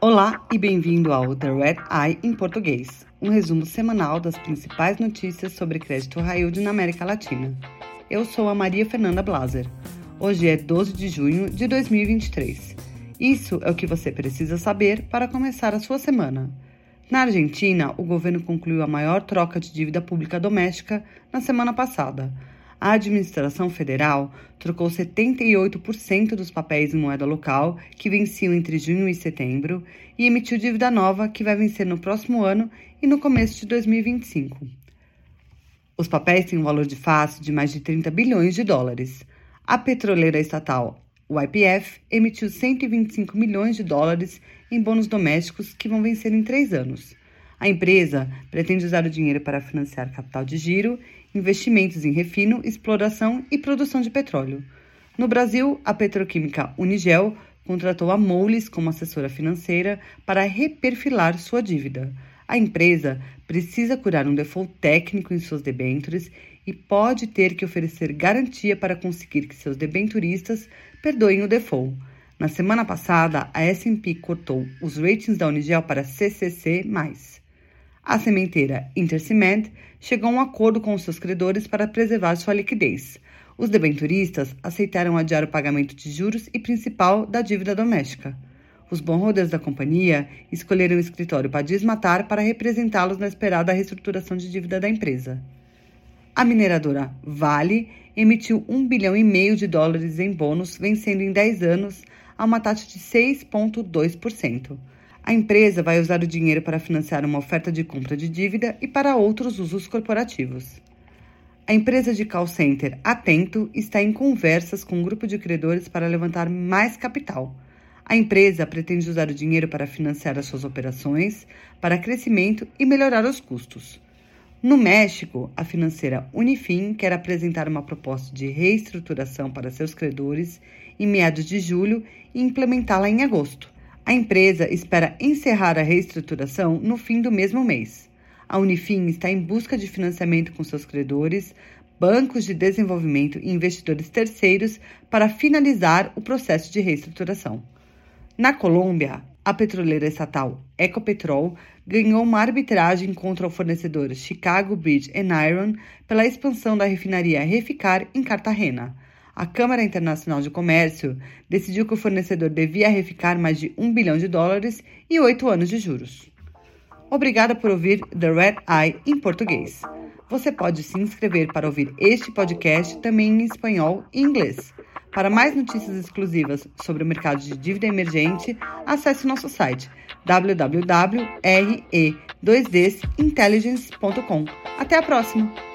Olá e bem-vindo ao The Red Eye em português, um resumo semanal das principais notícias sobre crédito high yield na América Latina. Eu sou a Maria Fernanda Blaser. Hoje é 12 de junho de 2023. Isso é o que você precisa saber para começar a sua semana. Na Argentina, o governo concluiu a maior troca de dívida pública doméstica na semana passada. A administração federal trocou 78% dos papéis em moeda local que venciam entre junho e setembro e emitiu dívida nova que vai vencer no próximo ano e no começo de 2025. Os papéis têm um valor de face de mais de 30 bilhões de dólares. A petroleira estatal o YPF emitiu 125 milhões de dólares em bônus domésticos que vão vencer em três anos. A empresa pretende usar o dinheiro para financiar capital de giro, investimentos em refino, exploração e produção de petróleo. No Brasil, a petroquímica Unigel contratou a Moelis como assessora financeira para reperfilar sua dívida. A empresa precisa curar um default técnico em suas debêntures e pode ter que oferecer garantia para conseguir que seus debenturistas perdoem o default. Na semana passada, a S&P cortou os ratings da Unigel para CCC+. A sementeira Intercement chegou a um acordo com os seus credores para preservar sua liquidez. Os debenturistas aceitaram adiar o pagamento de juros e principal da dívida doméstica. Os bondholders da companhia escolheram o escritório para desmatar para representá-los na esperada reestruturação de dívida da empresa. A mineradora Vale emitiu 1 bilhão e meio de dólares em bônus, vencendo em 10 anos a uma taxa de 6,2%. A empresa vai usar o dinheiro para financiar uma oferta de compra de dívida e para outros usos corporativos. A empresa de call center Atento está em conversas com um grupo de credores para levantar mais capital. A empresa pretende usar o dinheiro para financiar as suas operações, para crescimento e melhorar os custos. No México, a financeira Unifin quer apresentar uma proposta de reestruturação para seus credores em meados de julho e implementá-la em agosto. A empresa espera encerrar a reestruturação no fim do mesmo mês. A Unifin está em busca de financiamento com seus credores, bancos de desenvolvimento e investidores terceiros para finalizar o processo de reestruturação. Na Colômbia, a petroleira estatal Ecopetrol ganhou uma arbitragem contra o fornecedor Chicago Bridge Iron pela expansão da refinaria Reficar em Cartagena a Câmara Internacional de Comércio decidiu que o fornecedor devia reficar mais de um bilhão de dólares e oito anos de juros. Obrigada por ouvir The Red Eye em português. Você pode se inscrever para ouvir este podcast também em espanhol e inglês. Para mais notícias exclusivas sobre o mercado de dívida emergente, acesse nosso site www.re2dintelligence.com. Até a próxima!